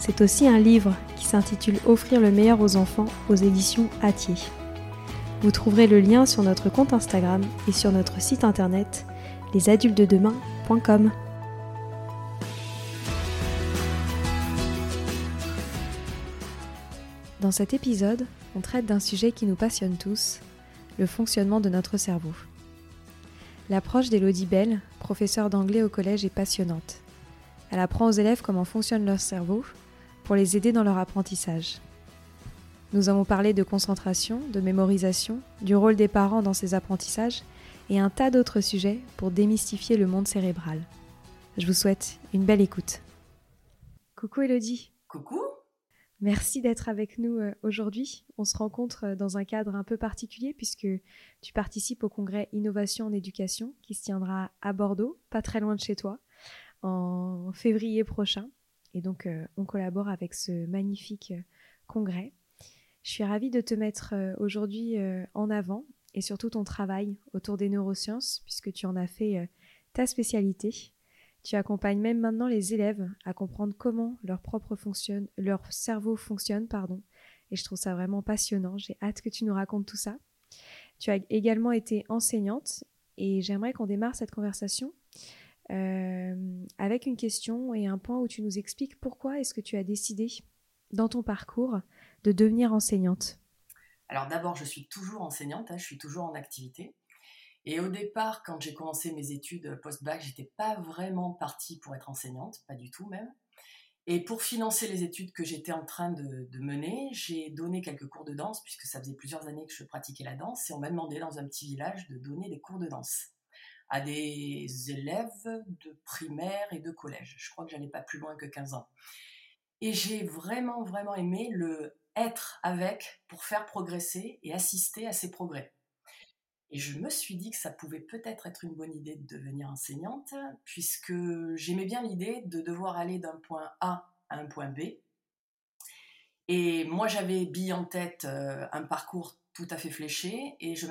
C'est aussi un livre qui s'intitule Offrir le meilleur aux enfants aux éditions Atier. Vous trouverez le lien sur notre compte Instagram et sur notre site internet lesadultedemain.com. Dans cet épisode, on traite d'un sujet qui nous passionne tous, le fonctionnement de notre cerveau. L'approche d'Elodie Bell, professeure d'anglais au collège, est passionnante. Elle apprend aux élèves comment fonctionne leur cerveau pour les aider dans leur apprentissage. Nous avons parlé de concentration, de mémorisation, du rôle des parents dans ces apprentissages et un tas d'autres sujets pour démystifier le monde cérébral. Je vous souhaite une belle écoute. Coucou Elodie. Coucou. Merci d'être avec nous euh, aujourd'hui. On se rencontre euh, dans un cadre un peu particulier puisque tu participes au congrès Innovation en éducation qui se tiendra à Bordeaux, pas très loin de chez toi, en février prochain. Et donc, euh, on collabore avec ce magnifique euh, congrès. Je suis ravie de te mettre euh, aujourd'hui en avant et surtout ton travail autour des neurosciences, puisque tu en as fait ta spécialité. Tu accompagnes même maintenant les élèves à comprendre comment leur propre fonctionne, leur cerveau fonctionne, pardon. Et je trouve ça vraiment passionnant. J'ai hâte que tu nous racontes tout ça. Tu as également été enseignante et j'aimerais qu'on démarre cette conversation avec une question et un point où tu nous expliques pourquoi est-ce que tu as décidé dans ton parcours de devenir enseignante. Alors d'abord, je suis toujours enseignante, hein, je suis toujours en activité. Et au départ, quand j'ai commencé mes études post-bac, j'étais pas vraiment partie pour être enseignante, pas du tout même. Et pour financer les études que j'étais en train de mener, j'ai donné quelques cours de danse, puisque ça faisait plusieurs années que je pratiquais la danse, et on m'a demandé dans un petit village de donner des cours de danse à des élèves de primaire et de collège. Je crois que j'allais pas plus loin que 15 ans. Et j'ai vraiment, vraiment aimé le être avec pour faire progresser et assister à ces progrès. Et je me suis dit que ça pouvait peut-être être une bonne idée de devenir enseignante, puisque j'aimais bien l'idée de devoir aller d'un point A à un point B. Et moi, j'avais bille en tête euh, un parcours tout à fait fléché, et je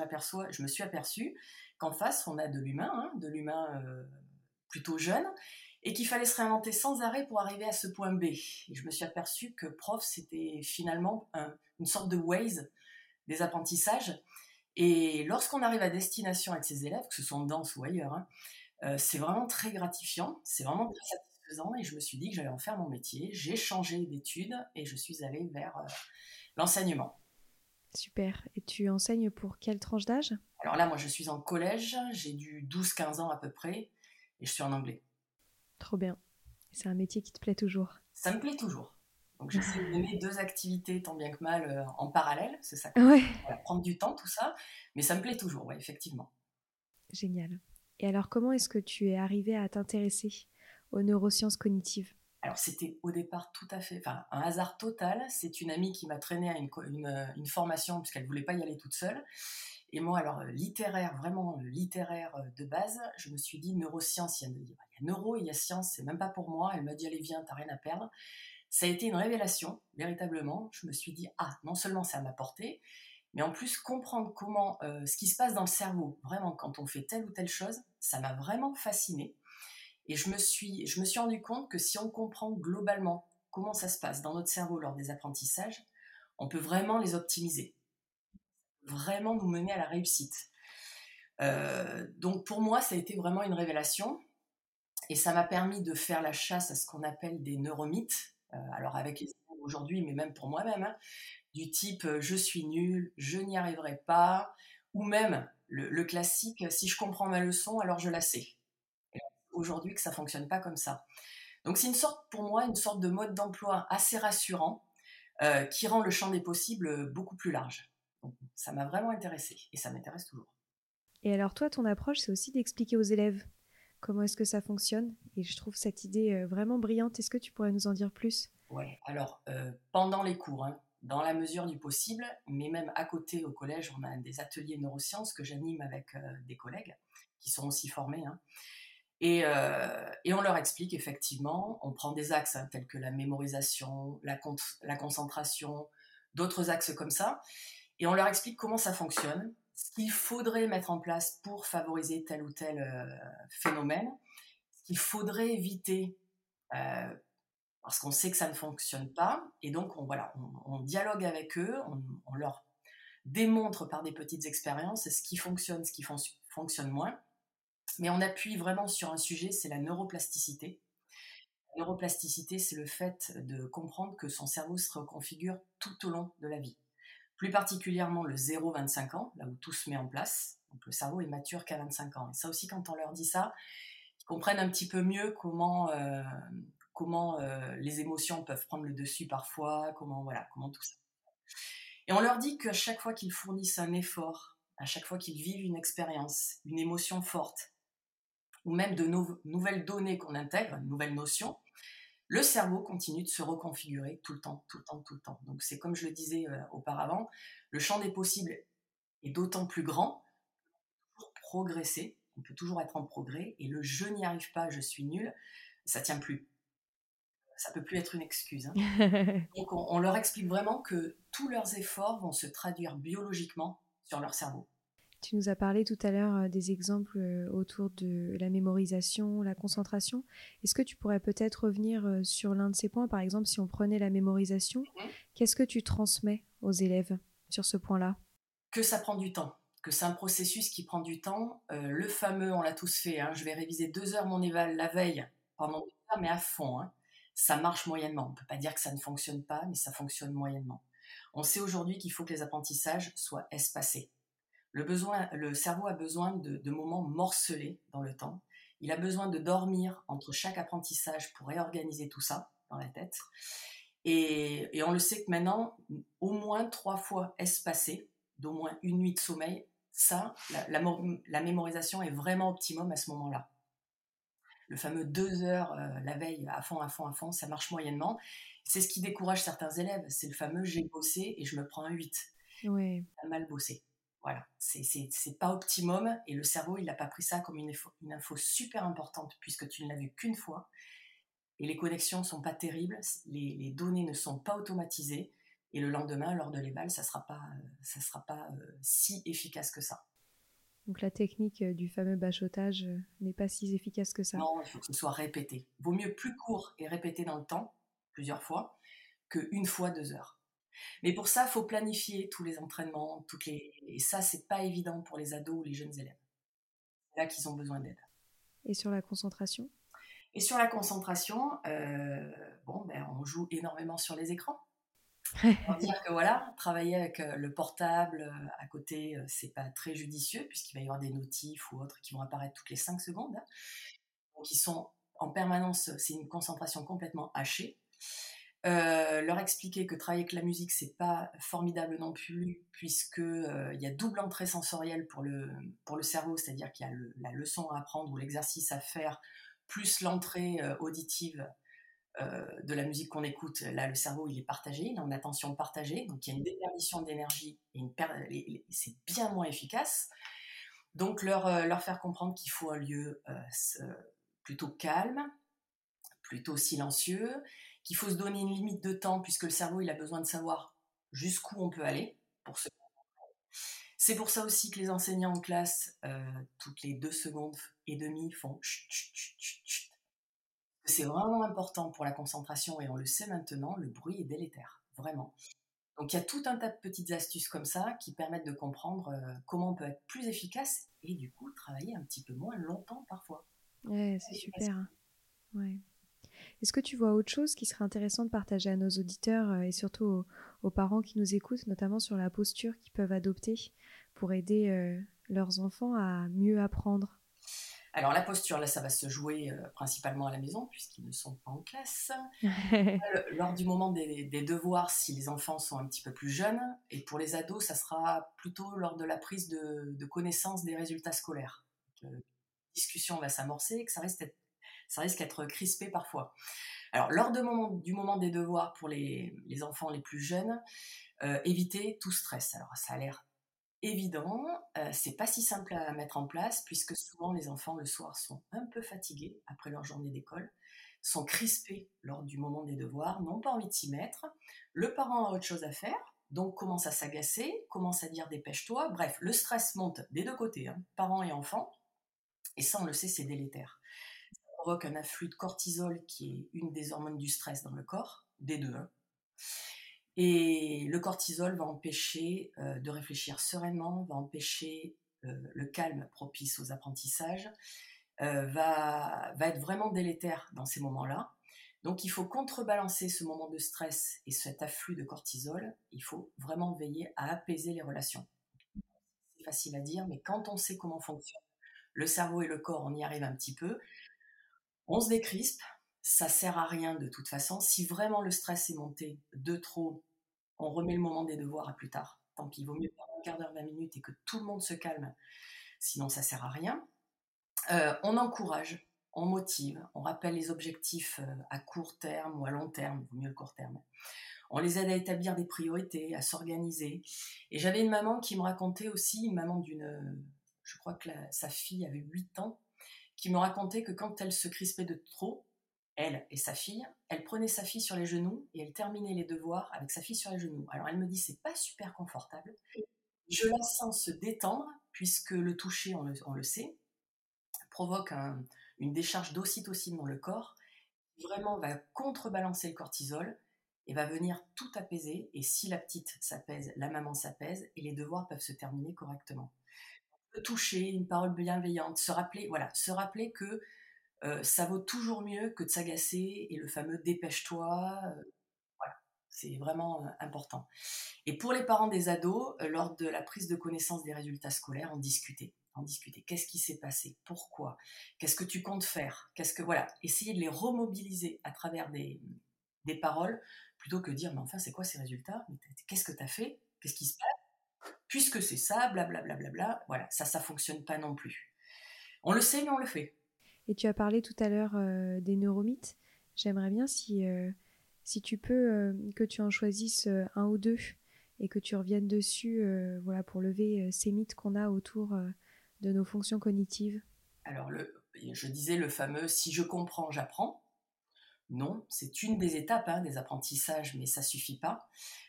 je me suis aperçue qu'en face, on a de l'humain, hein, de l'humain euh, plutôt jeune, et qu'il fallait se réinventer sans arrêt pour arriver à ce point B. Et je me suis aperçue que prof, c'était finalement une sorte de Waze des apprentissages. Et lorsqu'on arrive à destination avec ses élèves, que ce soit en danse ou ailleurs, hein, euh, c'est vraiment très gratifiant, c'est vraiment très satisfaisant. Et je me suis dit que j'allais en faire mon métier. J'ai changé d'études et je suis allée vers euh, l'enseignement. Super. Et tu enseignes pour quelle tranche d'âge? Alors là, moi, je suis en collège, j'ai du 12-15 ans à peu près, et je suis en anglais. Trop bien. C'est un métier qui te plaît toujours Ça me plaît toujours. Donc j'essaie de mes deux activités tant bien que mal euh, en parallèle, c'est ça. Ouais. va prendre du temps tout ça, mais ça me plaît toujours, ouais, effectivement. Génial. Et alors comment est-ce que tu es arrivé à t'intéresser aux neurosciences cognitives? Alors c'était au départ tout à fait, enfin un hasard total. C'est une amie qui m'a traîné à une, une, formation puisqu'elle voulait pas y aller toute seule. Et moi, alors littéraire, vraiment littéraire euh, de base, je me suis dit neurosciences, il y a, il y neuro, il y a science, c'est même pas pour moi. Elle m'a dit allez viens, t'as rien à perdre. Ça a été une révélation, véritablement. Je me suis dit ah non seulement ça m'a porté, mais en plus comprendre comment ce qui se passe dans le cerveau, vraiment quand on fait telle ou telle chose, ça m'a vraiment fasciné. Et je me, suis, je me suis rendu compte que si on comprend globalement comment ça se passe dans notre cerveau lors des apprentissages, on peut vraiment les optimiser, vraiment nous mener à la réussite. Euh, donc pour moi, ça a été vraiment une révélation et ça m'a permis de faire la chasse à ce qu'on appelle des neuromythes. Euh, alors avec aujourd'hui, mais même pour moi-même, hein, du type euh, je suis nul, je n'y arriverai pas, ou même le, classique si je comprends ma leçon, alors je la sais. Aujourd'hui, que ça fonctionne pas comme ça. Donc c'est une sorte, pour moi, une sorte de mode d'emploi assez rassurant qui rend le champ des possibles beaucoup plus large. ça m'a vraiment intéressé et ça m'intéresse toujours. Et alors toi, ton approche, c'est aussi d'expliquer aux élèves comment est-ce que ça fonctionne. Et je trouve cette idée euh, vraiment brillante. Est-ce que tu pourrais nous en dire plus? Oui, alors euh, pendant les cours, hein, dans la mesure du possible, mais même à côté au collège, on a des ateliers neurosciences que j'anime avec euh, des collègues qui sont aussi formés. Hein. Et, et, on leur explique effectivement, on prend des axes hein, tels que la mémorisation, la, la concentration, d'autres axes comme ça, et on leur explique comment ça fonctionne, ce qu'il faudrait mettre en place pour favoriser tel ou tel euh, phénomène, ce qu'il faudrait éviter euh, parce qu'on sait que ça ne fonctionne pas, et donc on, voilà, on, dialogue avec eux, on, leur démontre par des petites expériences ce qui fonctionne, ce qui fonctionne moins, mais on appuie vraiment sur un sujet, c'est la neuroplasticité. La neuroplasticité, c'est le fait de comprendre que son cerveau se reconfigure tout au long de la vie plus particulièrement le 0-25 ans, là où tout se met en place. Donc le cerveau est mature qu'à 25 ans. Et ça aussi, quand on leur dit ça, ils comprennent un petit peu mieux comment, euh, euh, les émotions peuvent prendre le dessus parfois, comment, voilà, comment tout ça. Et on leur dit qu'à chaque fois qu'ils fournissent un effort, à chaque fois qu'ils vivent une expérience, une émotion forte, ou même de nouvelles données qu'on intègre, une nouvelle notion, le cerveau continue de se reconfigurer tout le temps, tout le temps, tout le temps. Donc c'est comme je le disais euh, auparavant, le champ des possibles est d'autant plus grand pour progresser, on peut toujours être en progrès, et le je n'y arrive pas, je suis nul, ça tient plus. Ça peut plus être une excuse. Hein. Donc on leur explique vraiment que tous leurs efforts vont se traduire biologiquement sur leur cerveau. Tu nous as parlé tout à l'heure euh, des exemples euh, autour de la mémorisation, la concentration. Est-ce que tu pourrais peut-être revenir euh, sur l'un de ces points? Par exemple, si on prenait la mémorisation, mhm. qu'est-ce que tu transmets aux élèves sur ce point-là? Que ça prend du temps, que c'est un processus qui prend du temps. le fameux, on l'a tous fait, hein, je vais réviser deux heures mon éval la veille pendant deux heures, mais à fond. Hein. Ça marche moyennement. On ne peut pas dire que ça ne fonctionne pas, mais ça fonctionne moyennement. On sait aujourd'hui qu'il faut que les apprentissages soient espacés le, besoin, le cerveau a besoin de, moments morcelés dans le temps. Il a besoin de dormir entre chaque apprentissage pour réorganiser tout ça dans la tête. Et, on le sait que maintenant, au moins trois fois espacé, d'au moins une nuit de sommeil, ça, la, la, mémorisation est vraiment optimum à ce moment-là. Le fameux deux heures euh, la veille à fond, à fond, à fond, ça marche moyennement. C'est ce qui décourage certains élèves. C'est le fameux j'ai bossé et je me prends un 8. Oui. mal bossé. Voilà, c'est pas optimum et le cerveau, il n'a pas pris ça comme une info, une info, super importante puisque tu ne l'as vu qu'une fois et les connexions sont pas terribles, les, données ne sont pas automatisées et le lendemain, lors de l'éval, ça sera pas, ça sera pas euh, si efficace que ça. Donc la technique euh, du fameux bachotage euh, n'est pas si efficace que ça. Non, il faut que ce soit répété. Vaut mieux plus court et répété dans le temps, plusieurs fois, qu'une fois deux heures. Mais pour ça, il faut planifier tous les entraînements, toutes les... et ça, c'est pas évident pour les ados ou les jeunes élèves. C'est là qu'ils ont besoin d'aide. Et sur la concentration? Et sur la concentration, euh, bon, ben, on joue énormément sur les écrans. On dire que voilà, travailler avec euh, le portable euh, à côté, c'est pas très judicieux puisqu'il va y avoir des notifs ou autres qui vont apparaître toutes les 5 secondes. Donc ils sont en permanence, c'est une concentration complètement hachée. Euh, leur expliquer que travailler avec la musique c'est pas formidable non plus puisque euh, il y a double entrée sensorielle pour le pour le cerveau c'est-à-dire qu'il y a la leçon à apprendre ou l'exercice à faire plus l'entrée euh, auditive de la musique qu'on écoute. Là le cerveau il est partagé il a une attention partagée donc il y a une déperdition d'énergie et c'est bien moins efficace. Donc leur leur faire comprendre qu'il faut un lieu plutôt calme plutôt silencieux qu'il faut se donner une limite de temps puisque le cerveau il a besoin de savoir jusqu'où on peut aller pour se C'est pour ça aussi que les enseignants en classe, euh, toutes les deux secondes et demie, font chut, chut, chut, chut, chut. C'est vraiment important pour la concentration et on le sait maintenant, le bruit est délétère, vraiment. Donc il y a tout un tas de petites astuces comme ça qui permettent de comprendre euh, comment on peut être plus efficace et du coup travailler un petit peu moins longtemps parfois. Ouais, c'est super. Hein. Ouais. Est-ce que tu vois autre chose qui serait intéressant de partager à nos auditeurs euh, et surtout aux, parents qui nous écoutent, notamment sur la posture qu'ils peuvent adopter pour aider euh, leurs enfants à mieux apprendre? Alors la posture, là, ça va se jouer euh, principalement à la maison puisqu'ils ne sont pas en classe. Lors du moment des, devoirs, si les enfants sont un petit peu plus jeunes, et pour les ados, ça sera plutôt lors de la prise de, connaissance des résultats scolaires. la discussion va s'amorcer, que ça d'être ça risque d'être crispé parfois. Alors, lors du moment des devoirs pour les, enfants les plus jeunes, euh, éviter tout stress. Alors, ça a l'air évident, euh, c'est pas si simple à mettre en place puisque souvent les enfants le soir sont un peu fatigués après leur journée d'école, sont crispés lors du moment des devoirs, n'ont pas envie de s'y mettre. Le parent a autre chose à faire, donc commence à s'agacer, commence à dire dépêche-toi. Bref, le stress monte des deux côtés, hein, parents et enfants, et ça on le sait, c'est délétère provoque un afflux de cortisol qui est une des hormones du stress dans le corps, des deux. Hein. Et le cortisol va empêcher euh, de réfléchir sereinement, va empêcher euh, le calme propice aux apprentissages, euh, va, va être vraiment délétère dans ces moments-là. Donc il faut contrebalancer ce moment de stress et cet afflux de cortisol, il faut vraiment veiller à apaiser les relations. C'est facile à dire, mais quand on sait comment fonctionne le cerveau et le corps, on y arrive un petit peu. On se décrispe, ça sert à rien de toute façon. Si vraiment le stress est monté de trop, on remet le moment des devoirs à plus tard. Tant pis, il vaut mieux faire un quart d'heure, 20 minutes et que tout le monde se calme. Sinon, ça sert à rien. Euh, on encourage, on motive, on rappelle les objectifs euh, à court terme ou à long terme, vaut mieux le court terme. On les aide à établir des priorités, à s'organiser. Et j'avais une maman qui me racontait aussi, une maman d'une, je crois que sa fille avait 8 ans, qui me racontait que quand elle se crispait de trop, elle et sa fille, elle prenait sa fille sur les genoux et elle terminait les devoirs avec sa fille sur les genoux. Alors elle me dit c'est pas super confortable. Je la sens se détendre puisque le toucher, on le, sait, provoque une décharge d'ocytocine dans le corps qui vraiment va contrebalancer le cortisol et va venir tout apaiser. Et si la petite s'apaise, la maman s'apaise et les devoirs peuvent se terminer correctement toucher, une parole bienveillante, se rappeler, voilà, se rappeler que euh, ça vaut toujours mieux que de s'agacer et le fameux dépêche-toi. Euh, voilà, c'est vraiment euh, important. Et pour les parents des ados, lors de la prise de connaissance des résultats scolaires, on discutait. En discuter. Qu'est-ce qui s'est passé? Pourquoi? Qu'est-ce que tu comptes faire? Qu'est-ce que voilà Essayer de les remobiliser à travers des, des paroles plutôt que dire mais enfin c'est quoi ces résultats? Qu'est-ce que tu as fait? Qu'est-ce qui se passe? Puisque c'est ça, blablabla, bla, bla, bla, voilà, ça, ça fonctionne pas non plus. On le sait, mais on le fait. Et tu as parlé tout à l'heure euh, des neuromythes. J'aimerais bien si, euh, si tu peux euh, que tu en choisisses un ou deux et que tu reviennes dessus voilà, pour lever ces mythes qu'on a autour de nos fonctions cognitives. Alors, le, je disais le fameux si je comprends, j'apprends. Non, c'est une des étapes hein, des apprentissages, mais ça suffit pas.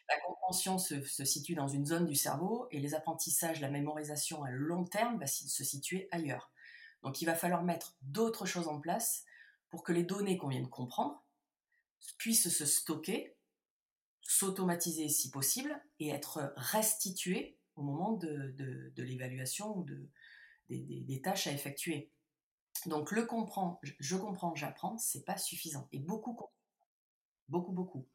La compréhension se, situe dans une zone du cerveau et les apprentissages, la mémorisation à long terme va se situer ailleurs. Donc il va falloir mettre d'autres choses en place pour que les données qu'on vient de comprendre puissent se stocker, s'automatiser si possible et être restituées au moment de, l'évaluation ou de, des tâches à effectuer. Donc le comprend, je comprends, j'apprends, c'est pas suffisant. Et beaucoup, beaucoup, beaucoup.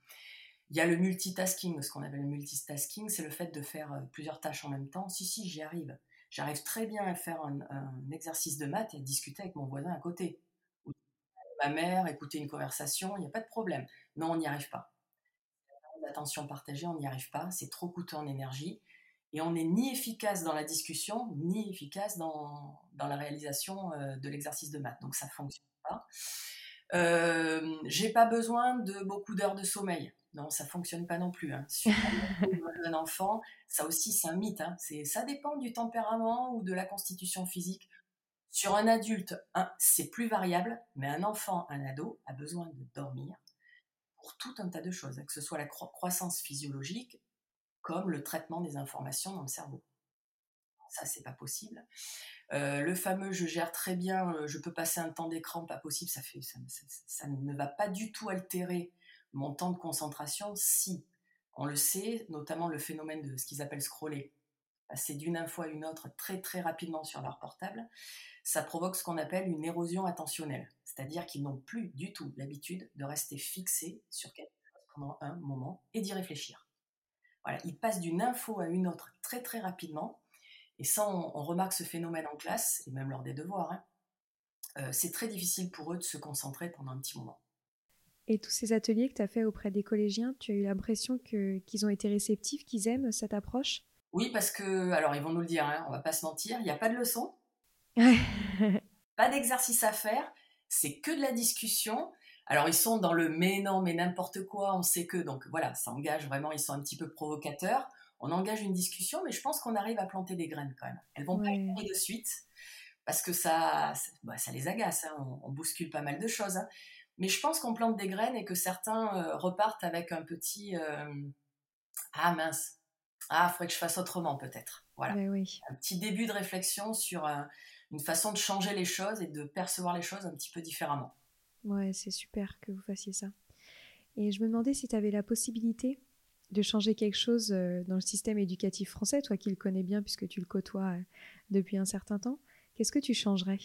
Il y a le multitasking, ce qu'on appelle le multitasking, c'est le fait de faire euh, plusieurs tâches en même temps. Si, si, j'y arrive. J'arrive très bien à faire un, exercice de maths et à discuter avec mon voisin à côté. Ou ma mère, écouter une conversation, il n'y a pas de problème. Non, on n'y arrive pas. L'attention partagée, on n'y arrive pas. C'est trop coûteux en énergie et on n'est ni efficace dans la discussion, ni efficace dans, dans la réalisation euh, de l'exercice de maths. Donc ça ne fonctionne pas. Euh, j'ai pas besoin de beaucoup d'heures de sommeil. Non, ça fonctionne pas non plus. Hein. Sur un enfant, ça aussi c'est un mythe. Hein. ça dépend du tempérament ou de la constitution physique. Sur un adulte, c'est plus variable, mais un enfant, un ado, a besoin de dormir pour tout un tas de choses, hein, que ce soit la croissance physiologique, comme le traitement des informations dans le cerveau. Ça, c'est pas possible. le fameux je gère très bien, je peux passer un temps d'écran, pas possible, ça, ça, ne va pas du tout altérer mon temps de concentration si, on le sait, notamment le phénomène de ce qu'ils appellent scroller, passer d'une info à une autre très très rapidement sur leur portable, ça provoque ce qu'on appelle une érosion attentionnelle. C'est-à-dire qu'ils n'ont plus du tout l'habitude de rester fixés sur quelque chose pendant un moment et d'y réfléchir. Voilà, ils passent d'une info à une autre très très rapidement. Et ça, on, remarque ce phénomène en classe, et même lors des devoirs. Hein. Euh, c'est très difficile pour eux de se concentrer pendant un petit moment. Et tous ces ateliers que tu as fait auprès des collégiens, tu as eu l'impression qu'ils ont été réceptifs, qu'ils aiment cette approche? Oui, parce que, alors ils vont nous le dire, hein, on va pas se mentir, il n'y a pas de leçon, pas d'exercice à faire, c'est que de la discussion. Alors ils sont dans le mais non, mais n'importe quoi, on sait que, donc voilà, ça engage vraiment, ils sont un petit peu provocateurs. On engage une discussion, mais je pense qu'on arrive à planter des graines quand même. Elles vont pas être de suite, parce que ça, ça, bah, les agace, hein. on, bouscule pas mal de choses. Hein. Mais je pense qu'on plante des graines et que certains euh, repartent avec un petit euh, Ah mince, ah, faudrait que je fasse autrement peut-être. Voilà. Un petit début de réflexion sur euh, une façon de changer les choses et de percevoir les choses un petit peu différemment. Ouais, c'est super que vous fassiez ça. Et je me demandais si tu avais la possibilité de changer quelque chose euh, dans le système éducatif français, toi qui le connais bien puisque tu le côtoies euh, depuis un certain temps. Qu'est-ce que tu changerais?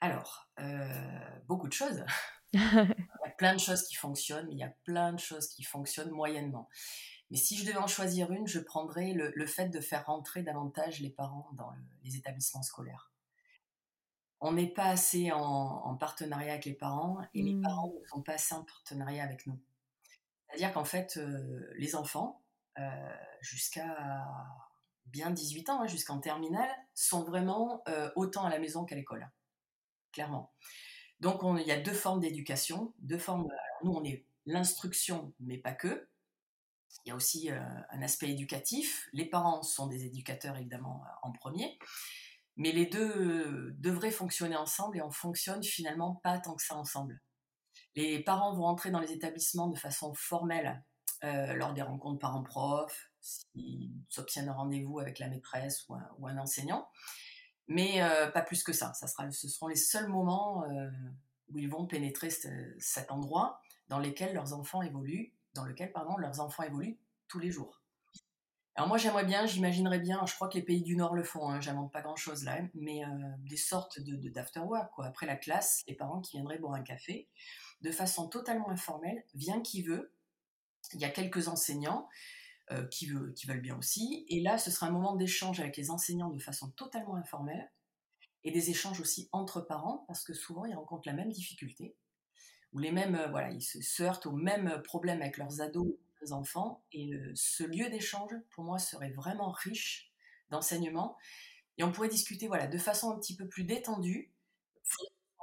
Alors, euh, beaucoup de choses. il y a plein de choses qui fonctionnent, mais il y a plein de choses qui fonctionnent moyennement. Mais si je devais en choisir une, je prendrais le, fait de faire rentrer davantage les parents dans les établissements scolaires on n'est pas assez en, partenariat avec les parents et les mmh. parents ne sont pas assez en partenariat avec nous. C'est-à-dire qu'en fait, euh, les enfants, euh, jusqu'à bien 18 ans, hein, jusqu'en terminale, sont vraiment euh, autant à la maison qu'à l'école, clairement. Donc il y a deux formes d'éducation, deux formes. nous, on est l'instruction, mais pas que. Il y a aussi un aspect éducatif. Les parents sont des éducateurs, évidemment, en premier. Mais les deux euh, devraient fonctionner ensemble et on fonctionne finalement pas tant que ça ensemble. Les parents vont entrer dans les établissements de façon formelle euh, lors des rencontres parents-profs, s'ils s'obtiennent un rendez-vous avec la maîtresse ou un, enseignant. Mais euh, pas plus que ça. ce seront les seuls moments où ils vont pénétrer cet endroit dans lequel leurs enfants évoluent, dans lequel pardon, leurs enfants évoluent tous les jours. Alors moi j'aimerais bien, j'imaginerais bien, je crois que les pays du Nord le font, hein, j'invente pas grand chose là, mais euh, des sortes de d'afterwork quoi. Après la classe, les parents qui viendraient boire un café, de façon totalement informelle, vient qui veut. Il y a quelques enseignants euh, qui veulent bien aussi, et là ce sera un moment d'échange avec les enseignants de façon totalement informelle, et des échanges aussi entre parents, parce que souvent ils rencontrent la même difficulté, ou les mêmes, euh, voilà, ils se heurtent aux mêmes problèmes avec leurs ados enfants. Et ce lieu d'échange, pour moi, serait vraiment riche d'enseignement. Et on pourrait discuter voilà, de façon un petit peu plus détendue,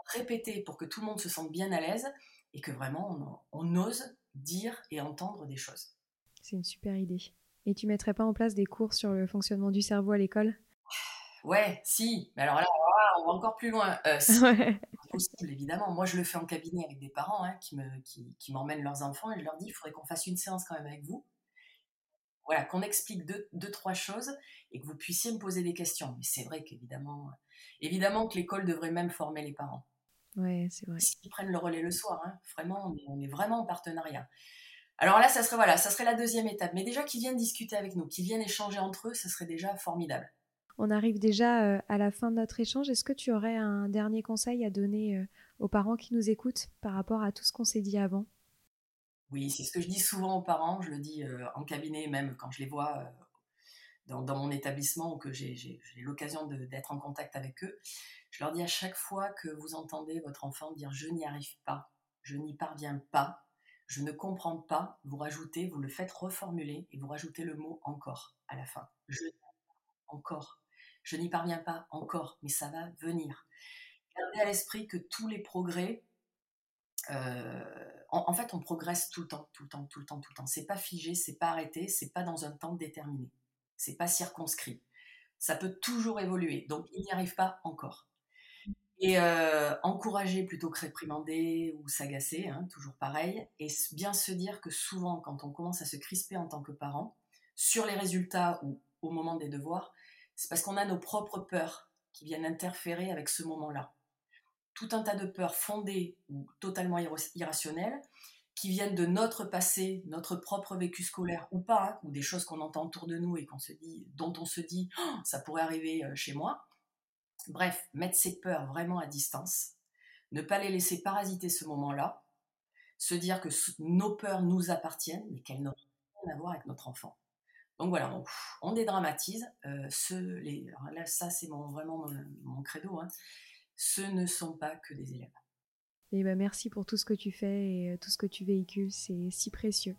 répéter pour que tout le monde se sente bien à l'aise et que vraiment on, ose dire et entendre des choses. C'est une super idée. Et tu mettrais pas en place des cours sur le fonctionnement du cerveau à l'école? Ouais, si. Mais alors là, on va encore plus loin. Euh, possible, évidemment. Moi, je le fais en cabinet avec des parents hein, qui, me, qui, m'emmènent leurs enfants et je leur dis, il faudrait qu'on fasse une séance quand même avec vous. Voilà, qu'on explique deux, deux, trois choses et que vous puissiez me poser des questions. Mais c'est vrai qu'évidemment, évidemment que l'école devrait même former les parents. Ouais, c'est vrai. Ils prennent le relais le soir, hein. vraiment, on est, vraiment en partenariat. Alors là, ça serait voilà, ça serait la deuxième étape. Mais déjà qu'ils viennent discuter avec nous, qu'ils viennent échanger entre eux, ça serait déjà formidable. On arrive déjà euh, à la fin de notre échange. Est-ce que tu aurais un dernier conseil à donner euh, aux parents qui nous écoutent par rapport à tout ce qu'on s'est dit avant? Oui, c'est ce que je dis souvent aux parents. Je le dis euh, en cabinet, même quand je les vois dans, mon établissement ou que j'ai l'occasion d'être en contact avec eux. Je leur dis à chaque fois que vous entendez votre enfant dire je n'y arrive pas, je n'y parviens pas, je ne comprends pas, vous rajoutez, vous le faites reformuler et vous rajoutez le mot encore à la fin. Je encore. Je n'y parviens pas encore, mais ça va venir. Gardez à l'esprit que tous les progrès, euh, en, fait, on progresse tout le temps, tout le temps, tout le temps, tout le temps. C'est pas figé, c'est pas arrêté, c'est pas dans un temps déterminé, c'est pas circonscrit. Ça peut toujours évoluer, donc il n'y arrive pas encore. Et euh, encourager plutôt que réprimander ou s'agacer, hein, toujours pareil, et bien se dire que souvent, quand on commence à se crisper en tant que parent, sur les résultats ou au moment des devoirs, C'est parce qu'on a nos propres peurs qui viennent interférer avec ce moment-là. Tout un tas de peurs fondées ou totalement irrationnelles qui viennent de notre passé, notre propre vécu scolaire ou pas, hein, ou des choses qu'on entend autour de nous et qu'on se dit, dont on se dit, oh, ça pourrait arriver euh, chez moi. Bref, mettre ces peurs vraiment à distance, ne pas les laisser parasiter ce moment-là, se dire que nos peurs nous appartiennent, mais qu'elles n'ont rien à voir avec notre enfant. Donc voilà, on, dédramatise. Euh, ce, les, là, ça, c'est mon, vraiment mon, credo. Hein. Ce ne sont pas que des élèves. Et ben merci pour tout ce que tu fais et euh, tout ce que tu véhicules, c'est si précieux.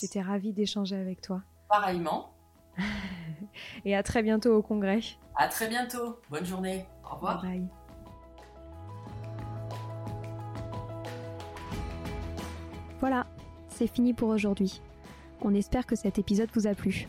J'étais ravie d'échanger avec toi. Pareillement. et à très bientôt au congrès. À très bientôt. Bonne journée. Au revoir. bye. Voilà, c'est fini pour aujourd'hui. On espère que cet épisode vous a plu.